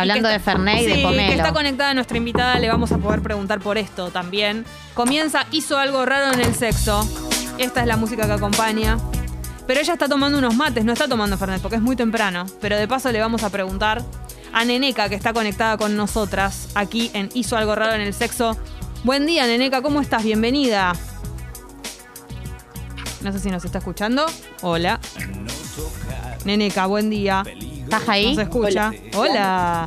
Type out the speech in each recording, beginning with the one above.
hablando de Fernet y de pomelo. que está conectada nuestra invitada, le vamos a poder preguntar por esto también. Comienza, hizo algo raro en el sexo. Esta es la música que acompaña. Pero ella está tomando unos mates, no está tomando Fernet porque es muy temprano. Pero de paso le vamos a preguntar a Neneca, que está conectada con nosotras aquí en Hizo algo raro en el sexo. Buen día, Neneca, ¿cómo estás? Bienvenida. No sé si nos está escuchando. Hola. Neneca, buen día. ¿Estás ahí? ¿Nos escucha? Hola.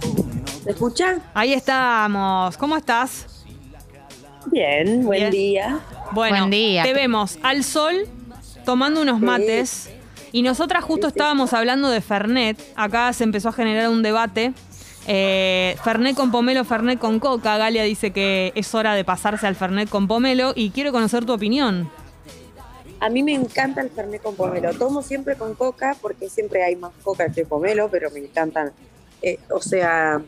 ¿Me escuchan? Ahí estamos. ¿Cómo estás? Bien, buen Bien. día. Bueno, Buen día. te vemos al sol tomando unos mates y nosotras justo estábamos hablando de Fernet. Acá se empezó a generar un debate. Eh, Fernet con pomelo, Fernet con coca. Galia dice que es hora de pasarse al Fernet con pomelo y quiero conocer tu opinión. A mí me encanta el Fernet con pomelo. Tomo siempre con coca porque siempre hay más coca que pomelo, pero me encantan. Eh, o sea,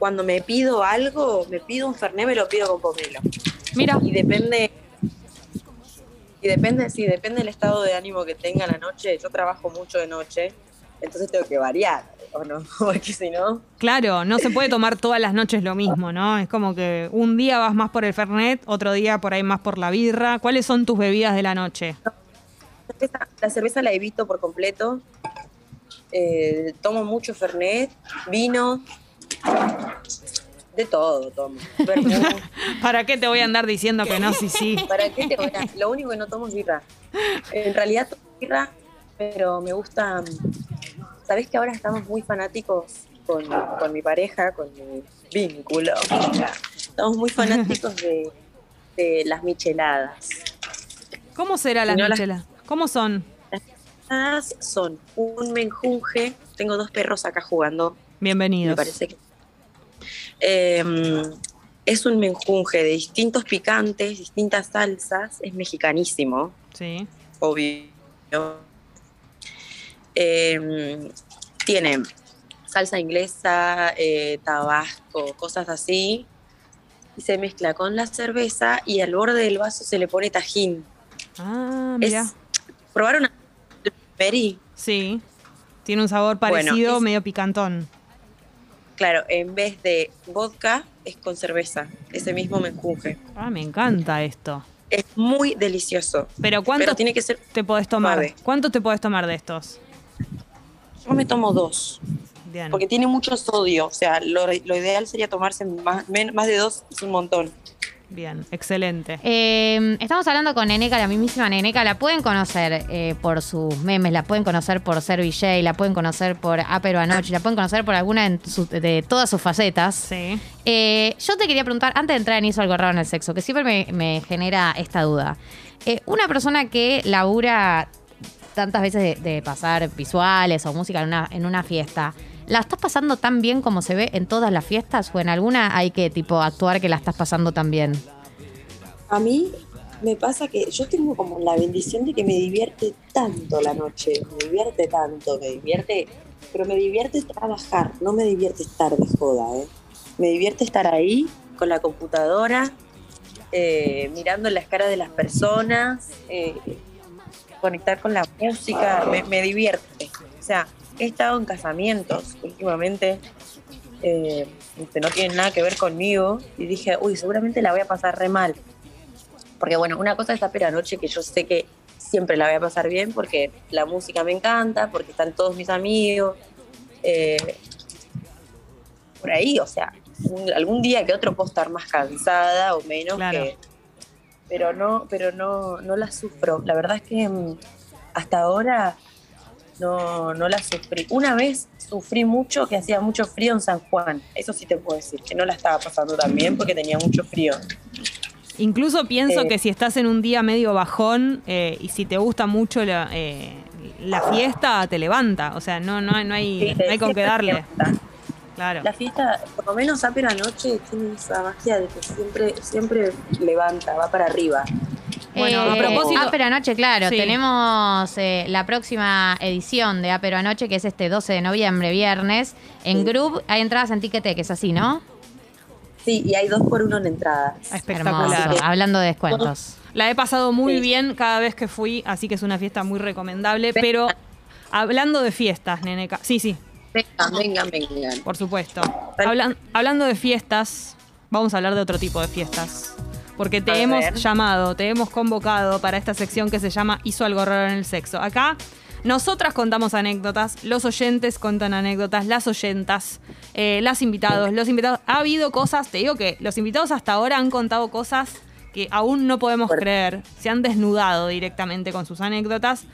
cuando me pido algo, me pido un Fernet, me lo pido con pomelo. Mira, Y depende. Y depende, sí, depende del estado de ánimo que tenga la noche. Yo trabajo mucho de noche, entonces tengo que variar, ¿o no? Porque si no. claro, no se puede tomar todas las noches lo mismo, ¿no? Es como que un día vas más por el Fernet, otro día por ahí más por la birra. ¿Cuáles son tus bebidas de la noche? La cerveza, la cerveza la evito por completo. Eh, tomo mucho Fernet, vino, de todo tomo. ¿Para qué te voy a andar diciendo que no? Sí, sí. ¿Para qué te voy a- Lo único que no tomo es birra. En realidad tomo birra, pero me gusta. ¿Sabés que ahora estamos muy fanáticos con, con mi pareja, con mi vínculo? Estamos muy fanáticos de, de las micheladas. ¿Cómo será las Si no las-? ¿Cómo son? Las micheladas son un menjunje. Tengo dos perros acá jugando. Bienvenidos. Me parece que. Eh, es un menjunje de distintos picantes, distintas salsas. Es mexicanísimo. Sí. obvio. Eh, tiene salsa inglesa, eh, tabasco, cosas así. Y se mezcla con la cerveza y al borde del vaso se le pone tajín. Ah, mira. ¿Probaron el Mary? Sí. Tiene un sabor Bueno, parecido, es- medio picantón. Claro, en vez de vodka es con cerveza, ese mismo menjunje. Ah, me encanta esto. Es muy delicioso, Pero ¿cuánto pero tiene que ser... te podés tomar? suave. ¿Cuánto te podés tomar de estos? Yo me tomo dos, Bien. porque tiene mucho sodio, o sea, lo, lo ideal sería tomarse más, men- más de dos, es un montón. Bien, excelente. Eh, estamos hablando con Neneca, la mismísima Neneca. La pueden conocer eh, por sus memes, la pueden conocer por ser VJ, la pueden conocer por Apero Anoche, la pueden conocer por alguna su- de todas sus facetas. Sí. Eh, yo te quería preguntar, antes de entrar en Hizo algo raro en el sexo, que siempre me, me genera esta duda. Eh, una persona que labura tantas veces de, pasar visuales o música en una, en una fiesta, ¿la estás pasando tan bien como se ve en todas las fiestas? ¿O en alguna hay que tipo actuar que la estás pasando tan bien? A mí me pasa que yo tengo como la bendición de que me divierte tanto la noche, me divierte tanto, me divierte, pero me divierte trabajar, no me divierte estar de joda, ¿eh? Me divierte estar ahí con la computadora, eh, mirando las caras de las personas, eh, conectar con la música, me, me divierte. O sea, he estado en casamientos últimamente eh, que no tienen nada que ver conmigo y dije, uy, seguramente la voy a pasar re mal. Porque bueno, una cosa es la pera noche que yo sé que siempre la voy a pasar bien porque la música me encanta, porque están todos mis amigos. eh, por ahí, o sea, un- algún día que otro puedo estar más cansada o menos Claro. que. Pero no, pero no, no la sufro. La verdad es que mm, hasta ahora no, no la sufrí. Una vez sufrí mucho que hacía mucho frío en San Juan. Eso sí te puedo decir, que no la estaba pasando tan bien porque tenía mucho frío. Incluso pienso Eh. que si estás en un día medio bajón eh, y si te gusta mucho la, eh, la fiesta, te levanta. O sea, no, no, no, hay, Sí, no hay con qué darle. fiesta. Claro. La fiesta, por lo menos Apera Noche, tiene esa magia de que siempre, siempre levanta, va para arriba. Bueno, a propósito- Apero Anoche, claro. Sí. Tenemos eh, la próxima edición de Apero Anoche, que es este 12 de noviembre, viernes. En Sí. Group hay entradas en Ticketek, es así, ¿no? Sí, y hay dos por uno en entradas. Espectacular. Hermoso. Hablando de descuentos. La he pasado muy Sí. bien cada vez que fui, así que es una fiesta muy recomendable. Pero hablando de fiestas, Neneca. Sí, sí. Vengan, vengan, vengan. Por supuesto. Hablan- hablando de fiestas, vamos a hablar de otro tipo de fiestas. Porque te A hemos ver. llamado, te hemos convocado para esta sección que se llama Hizo algo raro en el sexo. Acá nosotras contamos anécdotas, los oyentes cuentan anécdotas, las oyentas, eh, las invitados, los invitados. Ha habido cosas, te digo que los invitados hasta ahora han contado cosas que aún no podemos creer. Se han desnudado directamente con sus anécdotas.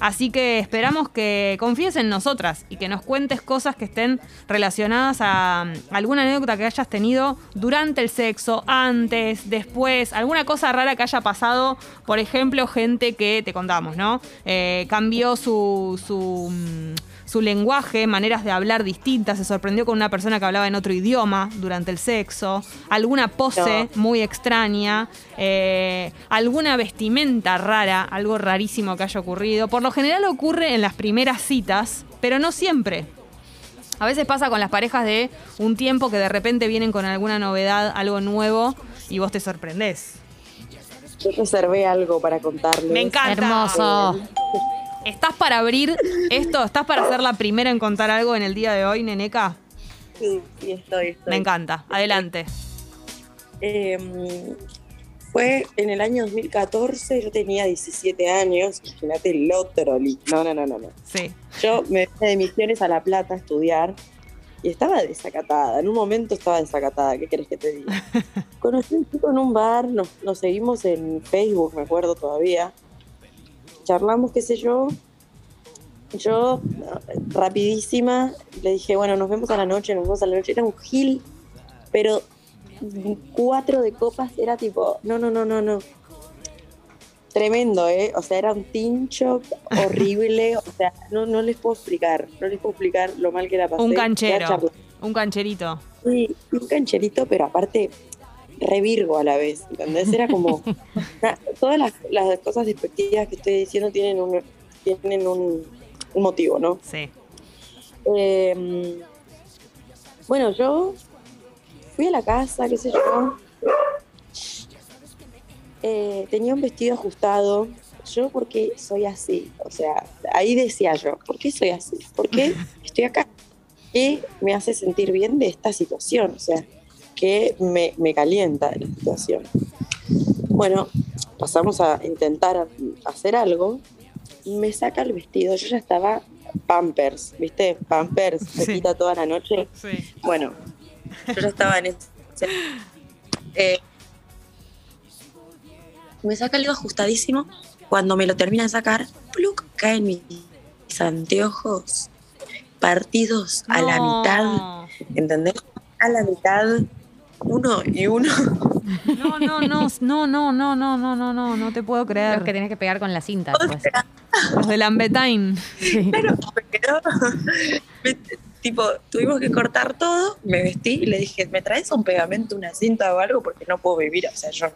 Así que esperamos que confíes en nosotras y que nos cuentes cosas que estén relacionadas a um, alguna anécdota que hayas tenido durante el sexo, antes, después, alguna cosa rara que haya pasado. Por ejemplo, gente que te contamos, ¿no? Eh, cambió su, su, mm, su lenguaje, maneras de hablar distintas, se sorprendió con una persona que hablaba en otro idioma durante el sexo, alguna pose muy extraña, eh, alguna vestimenta rara, algo rarísimo que haya ocurrido. Por lo general ocurre en las primeras citas, pero no siempre. A veces pasa con las parejas de un tiempo que de repente vienen con alguna novedad, algo nuevo, y vos te sorprendés. Yo reservé algo para contarles. Me encanta. Hermoso. ¿Estás para abrir esto? ¿Estás para ser la primera en contar algo en el día de hoy, Neneca? Sí, sí, estoy, estoy. Me encanta. Adelante. Eh, fue en el año 2014, yo tenía 17 años, imagínate el otro. No, no, no, no, no. Sí. Yo me vine de Misiones a La Plata a estudiar y estaba desacatada. En un momento estaba desacatada, ¿qué querés que te diga? Conocí un chico en un bar, nos, nos seguimos en Facebook, me acuerdo todavía. Charlamos, qué sé yo. Yo, rapidísima, le dije, bueno, nos vemos a la noche, nos vemos a la noche. Era un gil, pero cuatro de copas era tipo, no, no, no, no, no. Tremendo, ¿eh? O sea, era un tincho horrible. O sea, no, no les puedo explicar, no les puedo explicar lo mal que la pasé. Un canchero. Un cancherito. Sí, un cancherito, pero aparte revirgo a la vez, ¿entendés? Era como... na- todas las, las cosas despectivas que estoy diciendo tienen un, tienen un, un motivo, ¿no? Sí. Eh, bueno, yo fui a la casa, qué sé yo. Eh, tenía un vestido ajustado. Yo, ¿por qué soy así? O sea, ahí decía yo, ¿por qué soy así? ¿Por qué estoy acá? ¿Qué me hace sentir bien de esta situación? O sea, ¿qué me, me calienta de la situación? Bueno, pasamos a intentar hacer algo. Me saca el vestido. Yo ya estaba Pampers, ¿viste? Pampers, se Sí. quita toda la noche. Sí. Bueno, yo ya estaba en ese. Eh, me saca algo ajustadísimo. Cuando me lo termina de sacar, pluk, caen mis anteojos partidos a la mitad. ¿Entendés? A la mitad, uno y uno. No, no, no, no, no, no, no, no, no, no, no te puedo Los que creer. tenés que pegar con la cinta. Pues. sea, Los de Lambetain. Sí. Claro, pero me- tipo, tuvimos que cortar todo, me vestí y le dije, ¿me traes un pegamento, una cinta o algo? Porque no puedo vivir, o sea, yo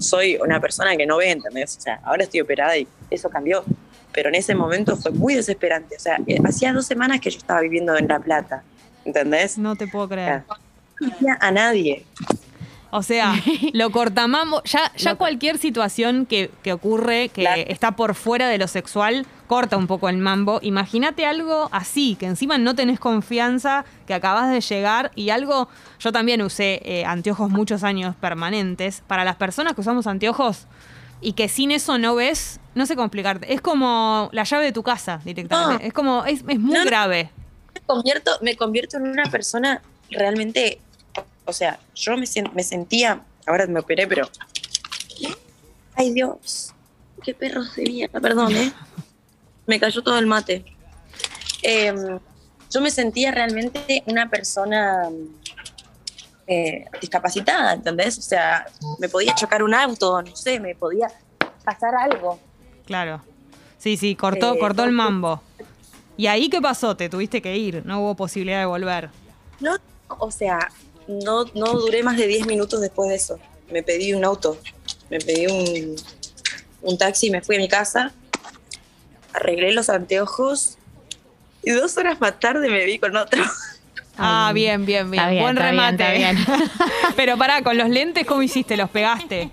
soy una persona que no ve, ¿entendés? O sea, ahora estoy operada y eso cambió, pero en ese momento fue muy desesperante, o sea, eh, hacía dos semanas que yo estaba viviendo en La Plata, ¿entendés? No te puedo creer. No a nadie. O sea, lo cortamamos. Ya, ya Lo- cualquier situación que, que ocurre, que Claro. está por fuera de lo sexual, corta un poco el mambo. Imagínate algo así, que encima no tenés confianza, que acabas de llegar y algo. Yo también usé eh, anteojos muchos años permanentes. Para las personas que usamos anteojos y que sin eso no ves, no sé cómo explicarte. Es como la llave de tu casa directamente. No. Es como, es, es muy no. grave. me convierto, me convierto en una persona realmente, o sea, yo me, me sentía, ahora me operé, pero... Ay Dios, qué perros de mierda, perdón, ¿eh? Me cayó todo el mate. Em, yo me sentía realmente una persona eh, discapacitada, ¿entendés? O sea, me podía chocar un auto, no sé, me podía pasar algo. Claro. Sí, sí, cortó, Eh, cortó el mambo. ¿Y ahí qué pasó? Te tuviste que ir, no hubo posibilidad de volver. No, o sea, no, no duré más de 10 minutos después de eso. Me pedí un auto, me pedí un, un taxi, me fui a mi casa, arreglé los anteojos y dos horas más tarde me vi con otro. Ah, bien, bien, bien. Está bien, Buen está bien, remate. está bien. Pero pará, con los lentes, ¿cómo hiciste? ¿Los pegaste?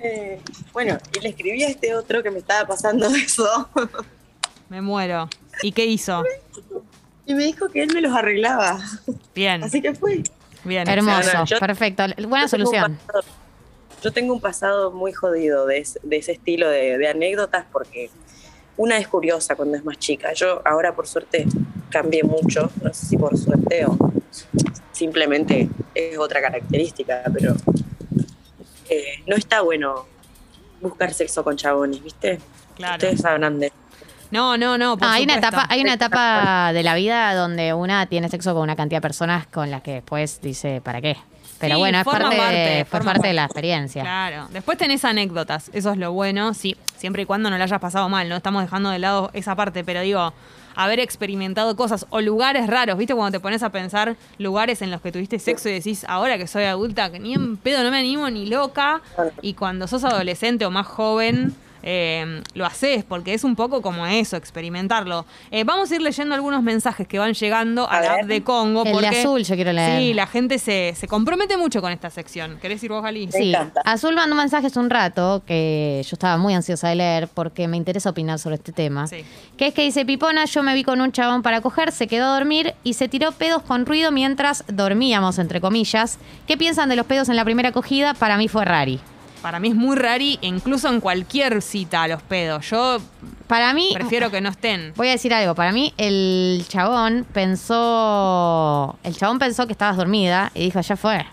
Eh, bueno, y le escribí a este otro que me estaba pasando eso. Me muero. ¿Y qué hizo? Y me dijo que él me los arreglaba. Bien, Así que fue. Bien. Hermoso. Hermoso, no, yo- perfecto. Buena Yo tengo un solución. pasado- yo tengo un pasado muy jodido de, ese- de ese estilo de, de anécdotas porque una es curiosa cuando es más chica. Yo ahora por suerte cambié mucho, no sé si por suerte o simplemente es otra característica, pero eh, no está bueno buscar sexo con chabones, ¿viste? Claro. Ustedes sabrán de... No, no, no. por Ah, hay una etapa, hay una etapa de la vida donde una tiene sexo con una cantidad de personas con las que después dice, ¿para qué? Pero Sí, bueno, es parte, parte, forma parte de la experiencia. Claro. Después tenés anécdotas, eso es lo bueno, sí, siempre y cuando no la hayas pasado mal, no estamos dejando de lado esa parte, pero digo, haber experimentado cosas o lugares raros, ¿viste? Cuando te pones a pensar lugares en los que tuviste sexo y decís, ahora que soy adulta, que ni en pedo no me animo ni loca, y cuando sos adolescente o más joven... eh, lo haces porque es un poco como eso, experimentarlo. Eh, vamos a ir leyendo algunos mensajes que van llegando a, A la app de Congo. El de porque, azul yo quiero leer. Sí, la gente se, se compromete mucho con esta sección. ¿Querés ir vos, Gali? Sí. Azul mandó un mensaje hace un rato que yo estaba muy ansiosa de leer porque me interesa opinar sobre este tema. Sí. Que es que dice, Pipona, yo me vi con un chabón para coger, se quedó a dormir y se tiró pedos con ruido mientras dormíamos, entre comillas. ¿Qué piensan de los pedos en la primera acogida? Para mí fue rari. Para mí es muy rari, incluso en cualquier cita a los pedos. Yo Para mí, prefiero que no estén. voy a decir algo, para mí el chabón pensó, el chabón pensó que estabas dormida y dijo, ya fue.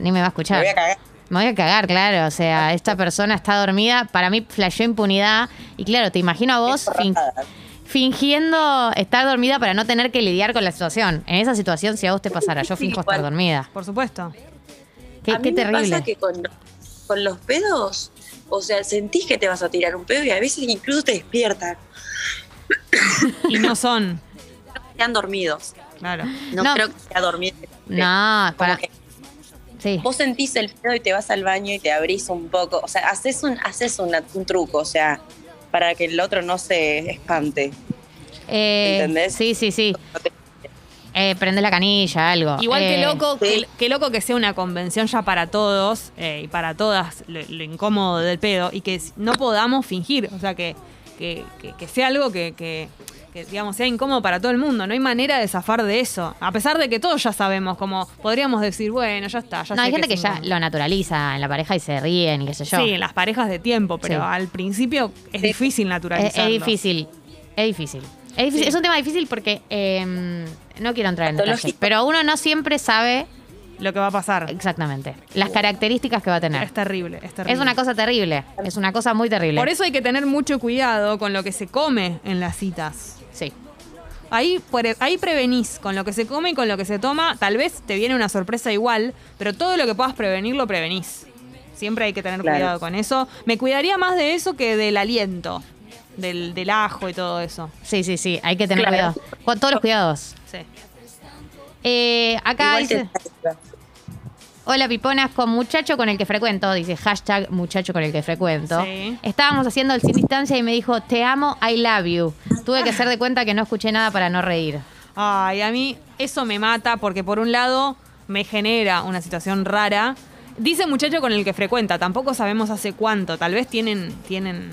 Ni me va a Me escuchar. voy a cagar. Me voy a cagar, claro. O sea, esta persona está dormida. Para mí, flasheó impunidad. Y claro, te imagino a vos fin- fingiendo estar dormida para no tener que lidiar con la situación. En esa situación, si a vos te pasara, yo Sí, finjo estar dormida. Por supuesto. Qué, a qué mí me terrible. pasa que con, con los pedos, o sea, sentís que te vas a tirar un pedo y a veces incluso te despiertan. Y no son. Quedan dormidos. Claro. No, No. creo que sea dormir. No, para. que Sí. vos sentís el pedo y te vas al baño y te abrís un poco. O sea, haces un, haces una- un truco, o sea, para que el otro no se espante. Eh, ¿Entendés? Sí, sí, sí. No te- Eh, prende la canilla, algo. Igual que Eh, loco, sí. que, que loco que sea una convención ya para todos eh, y para todas lo, lo incómodo del pedo y que no podamos fingir. O sea, que, que, que- que sea algo que, que- que, digamos, sea incómodo para todo el mundo. No hay manera de zafar de eso. A pesar de que todos ya sabemos, como podríamos decir, bueno, ya está. Ya No, sé hay gente que ya lo naturaliza en la pareja y se ríen y qué sé yo. Sí, en las parejas de tiempo, pero Sí. al principio es Sí. difícil es, naturalizarlo. es difícil. Es difícil. Es, difícil. Sí. es un tema difícil porque eh, no quiero entrar en detalles, pero uno no siempre sabe Lo que va a pasar. exactamente las características que va a tener. Es terrible, es terrible. Es una cosa terrible, es una cosa muy terrible. Por eso hay que tener mucho cuidado con lo que se come en las citas. Sí. Ahí, ahí prevenís con lo que se come y con lo que se toma. Tal vez te viene una sorpresa igual, pero todo lo que puedas prevenir lo prevenís. Siempre hay que tener Claro. cuidado con eso. Me cuidaría más de eso que del aliento, del, del ajo y todo eso. Sí, sí, sí, hay que tener Claro. cuidado. Con todos los cuidados. Sí. Eh, acá Igual dice, hola piponas, con muchacho con el que frecuento, dice hashtag muchacho con el que frecuento. Sí. Estábamos haciendo el sin distancia y me dijo, te amo, I love you. Tuve que hacer de cuenta que no escuché nada para no reír. Ay, a mí eso me mata porque por un lado me genera una situación rara. Dice muchacho con el que frecuenta, tampoco sabemos hace cuánto. Tal vez tienen, tienen,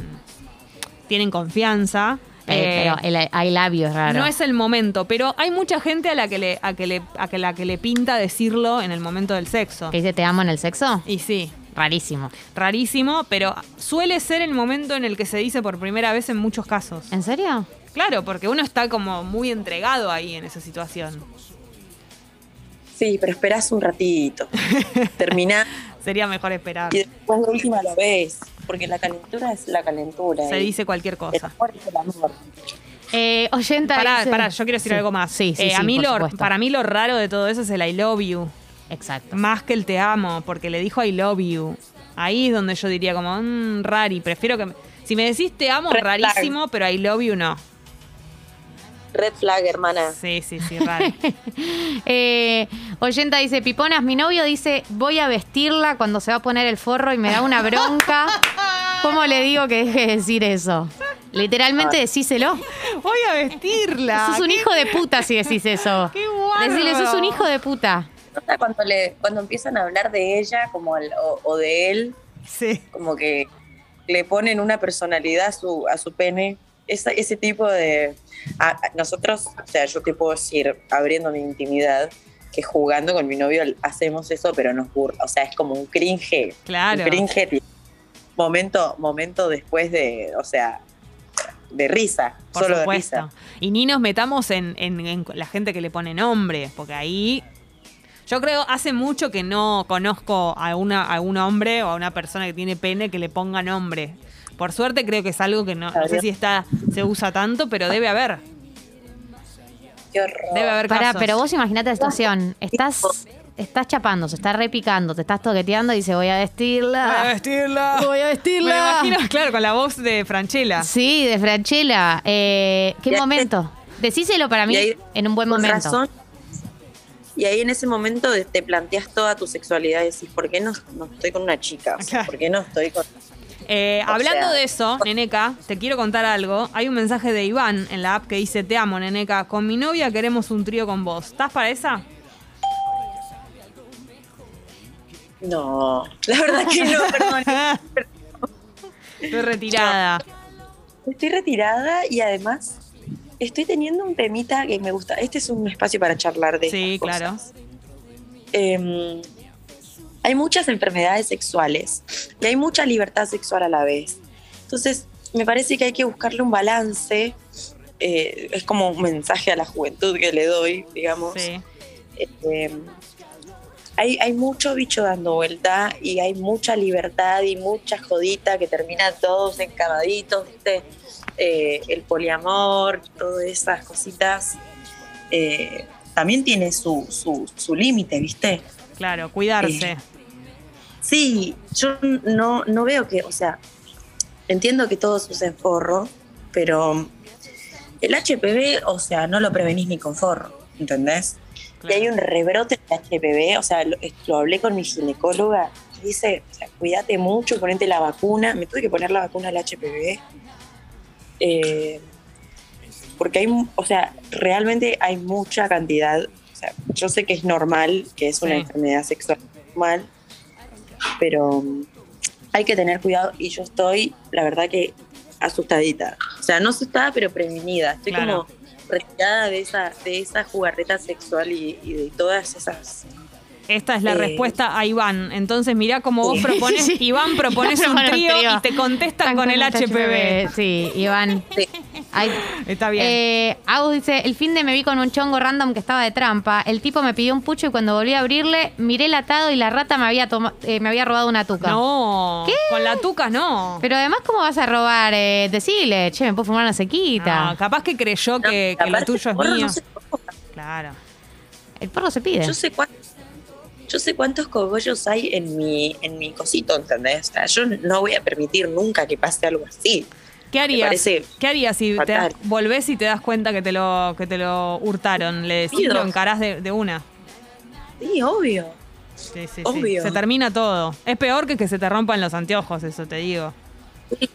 tienen confianza. Eh, pero el I love you es raro. No es el momento, pero hay mucha gente a la que le, a que le, a que la que le pinta decirlo en el momento del sexo. ¿Que dice te amo en el sexo? Y sí, Rarísimo. rarísimo, pero suele ser el momento en el que se dice por primera vez en muchos casos. ¿En serio? Claro, porque uno está como muy entregado ahí en esa situación. Sí, pero esperás un ratito. Terminás Sería mejor esperar. y después de última lo ves. Porque la calentura es la calentura. Se dice cualquier El cosa. amor es el amor. Eh, oyenta Pará, dice- pará, yo quiero decir Sí. algo más. Sí, sí, Eh, sí, a mí por lo, supuesto. para mí lo raro de todo eso es el I love you. Exacto. Más que el te amo, porque le dijo I love you. Ahí es donde yo diría como, mmm, rari, prefiero que... me- Si me decís te amo, Red flag. rarísimo, pero I love you no. Red flag, hermana. Sí, sí, sí, raro. Eh, oyenta dice, Piponas, mi novio dice, voy a vestirla cuando se va a poner el forro y me da una bronca. ¿Cómo le digo que deje de decir eso? Literalmente decíselo. Voy a vestirla. Sos un ¿Qué- hijo de puta si decís eso. Qué guarro. Decirle, sos un hijo de puta. Cuando, le, cuando empiezan a hablar de ella como al- o, o de él, Sí. como que le ponen una personalidad a su, a su pene. esa- ese tipo de... a- a- nosotros, o sea, yo te puedo decir, abriendo mi intimidad, que jugando con mi novio hacemos eso, pero nos burla. O sea, es como un cringe. Claro. Un cringe momento, momento después de, o sea, de risa. Por solo supuesto. de risa. Y ni nos metamos en, en- en la gente que le pone nombre, porque ahí. Yo creo, hace mucho que no conozco a, una, a un hombre o a una persona que tiene pene que le ponga nombre. Por suerte creo que es algo que no, no sé si está se usa tanto, pero debe haber. Qué horror. Debe haber Pará, casos. pero vos imaginate la situación. Estás, estás chapando, se está repicando, te estás toqueteando y dice voy a vestirla. Voy a vestirla. Voy a Me vestirla. lo imagino, claro, con la voz de Franchella. Sí, de Franchella. Eh, ¿Qué Y momento? Decíselo para mí ahí- en un buen con momento. razón. Y ahí en ese momento te planteas toda tu sexualidad y decís, ¿por qué no, no estoy con una chica? O sea, Claro. ¿Por qué no estoy con... Eh, hablando sea- de eso, Neneca, te quiero contar algo. Hay un mensaje de Iván en la app que dice: Te amo, Neneca. Con mi novia queremos un trío con vos. ¿Estás para esa? No, la verdad que no, perdón. Estoy retirada. Estoy retirada y además estoy teniendo un temita que me gusta. Este es un espacio para charlar de Sí, claro. cosas. Eh, hay muchas enfermedades sexuales y hay mucha libertad sexual a la vez. Entonces, me parece que hay que buscarle un balance. eh, es como un mensaje a la juventud que le doy, digamos. Sí. Eh, hay, hay mucho bicho dando vuelta y hay mucha libertad y mucha jodita que terminan todos encamaditos, ¿viste? Eh, el poliamor, todas esas cositas, eh, también tiene su, su, su límite, ¿viste? Claro, cuidarse. Eh, Sí, yo no, no veo que, o sea, entiendo que todos usen forro, pero el HPV, o sea, no lo prevenís ni con forro, ¿entendés? Claro. Y hay un rebrote de HPV, o sea, lo, lo hablé con mi ginecóloga, y dice, o sea, cuídate mucho, ponete la vacuna, me tuve que poner la vacuna del HPV, eh, porque hay, o sea, realmente hay mucha cantidad, o sea, yo sé que es normal, que es una Sí. enfermedad sexual normal, pero mm, hay que tener cuidado y yo estoy, la verdad que asustadita, o sea, no asustada, pero prevenida, estoy Claro. como retirada de esa, de esa jugarreta sexual y, y de todas esas... Esta es la Eh, respuesta a Iván. Entonces, mirá cómo vos propones. Sí. Iván propones un Propone un trío y te contestan con el HPV. Sí, Iván. Sí. Ah, Ay, Está bien. Eh, Agus dice, el fin de me vi con un chongo random que estaba de trampa. El tipo me pidió un pucho y cuando volví a abrirle, miré el atado y la rata me había, toma- eh, me había robado una tuca. no. ¿Qué? Con la tuca no. Pero además, ¿cómo vas a robar? Eh, decile, che, me puedo fumar una sequita. No, capaz que creyó que, No, que lo tuyo es no mío. se. Claro. El porro se pide. Yo sé cuántos, yo sé cuántos cogollos hay en mi, en mi cosito, ¿entendés? O sea, yo no voy a permitir nunca que pase algo así. ¿Qué harías? ¿Qué harías si te das- volvés y te das cuenta que te lo, que te lo hurtaron? Le decís, Pido. lo encarás de, de una. Sí, obvio. Sí, sí, sí. Obvio. Se termina todo. Es peor que que se te rompan los anteojos, eso te digo.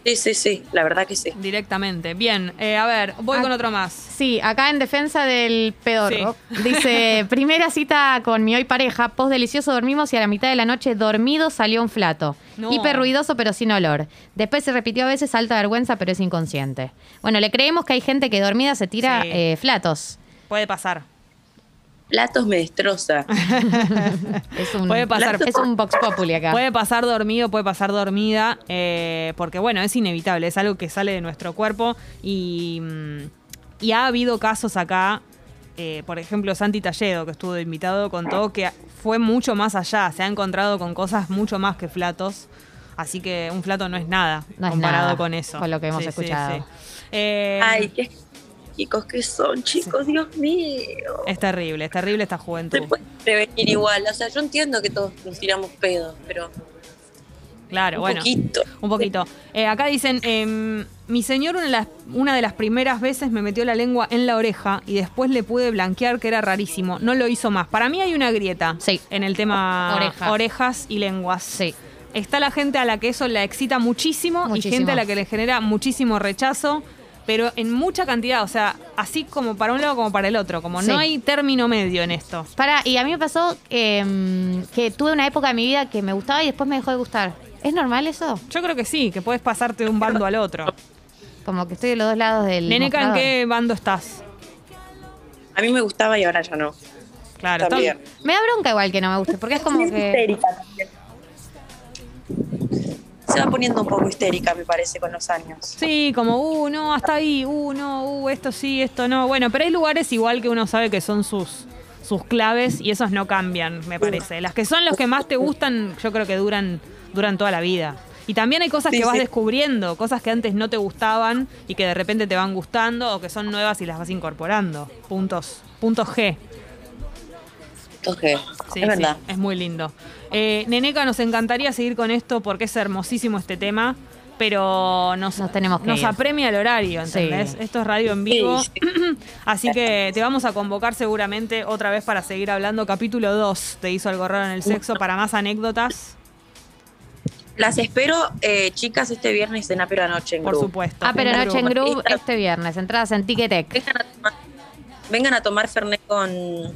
Sí, sí, sí, la verdad que sí. Directamente. Bien, eh, a ver, voy con otro más. Sí, acá en defensa del pedorro. Dice, primera cita con mi hoy pareja, post delicioso dormimos y a la mitad de la noche dormido salió un flato. No. Hiper ruidoso pero sin olor. Después se repitió a veces alta vergüenza pero es inconsciente. Bueno, le creemos que hay gente que dormida se tira Sí. eh, flatos. Puede pasar. Platos me destroza. Es un, Puede pasar. Es un Vox Populi acá. Puede pasar dormido, puede pasar dormida, eh, porque bueno, es inevitable, es algo que sale de nuestro cuerpo y, mm, y ha habido casos acá, eh, por ejemplo, Santi Talledo, que estuvo invitado, contó que fue mucho más allá, se ha encontrado con cosas mucho más que flatos, así que un flato no es nada No es comparado nada, con eso. con lo que hemos escuchado. Eh, Ay, qué chicos que son, chicos, Dios mío. es terrible, es terrible esta Se juventud. puede prevenir igual. O sea, yo entiendo que todos nos tiramos pedos, pero Claro, un bueno. poquito. Un poquito. Eh, acá dicen, em, mi señor una de, las, una de las primeras veces me metió la lengua en la oreja y después le pude blanquear que era rarísimo. No lo hizo más. Para mí hay una grieta Sí. en el tema Orejas. orejas y lenguas. Sí. Está la gente a la que eso la excita muchísimo, Muchísimo. y gente a la que le genera muchísimo rechazo, pero en mucha cantidad, o sea, así como para un lado como para el otro, como Sí. no hay término medio en esto. Para, y a mí me pasó eh, que tuve una época de mi vida que me gustaba y después me dejó de gustar. ¿Es normal eso? Yo creo que sí, que puedes pasarte de un bando al otro. Como que estoy de los dos lados del. Neneca, ¿en qué bando estás? A mí me gustaba y ahora ya no. Claro, También. Me da bronca igual que no me guste, porque es como Es que. histérica también. Se va poniendo un poco histérica, me parece, con los años. Sí, como, uh, no, hasta ahí, uh, no, uh, esto sí, esto no. Bueno, pero hay lugares igual que uno sabe que son sus, sus claves y esos no cambian, me parece. Las que son los que más te gustan, yo creo que duran, duran toda la vida. Y también hay cosas Sí, que vas sí. descubriendo, cosas que antes no te gustaban y que de repente te van gustando o que son nuevas y las vas incorporando. Puntos, puntos G. Entonces, Sí, es verdad. es muy lindo. Eh, Neneca, nos encantaría seguir con esto porque es hermosísimo este tema, pero nos, Nos tenemos que nos ir. apremia el horario, ¿entendés? Sí. Esto es radio en vivo. Sí, Así que te vamos a convocar seguramente otra vez para seguir hablando. Capítulo 2 te hizo algo raro en el sexo para más anécdotas, Las espero, eh, chicas, este viernes en Apero Anoche en por Group. supuesto. Ah, pero En noche en grupo. Groove este viernes. Entradas en Ticketek. Vengan a tomar, Fernet con,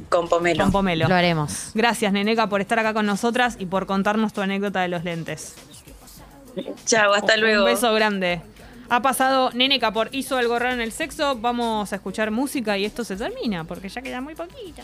con Pomelo. Con Pomelo. Lo haremos. Gracias, Neneca, por estar acá con nosotras y por contarnos tu anécdota de los lentes. Chao, hasta Un- luego. Un beso grande. Ha pasado Neneca por Hizo algo raro en el sexo. Vamos a escuchar música y esto se termina porque ya queda muy poquito.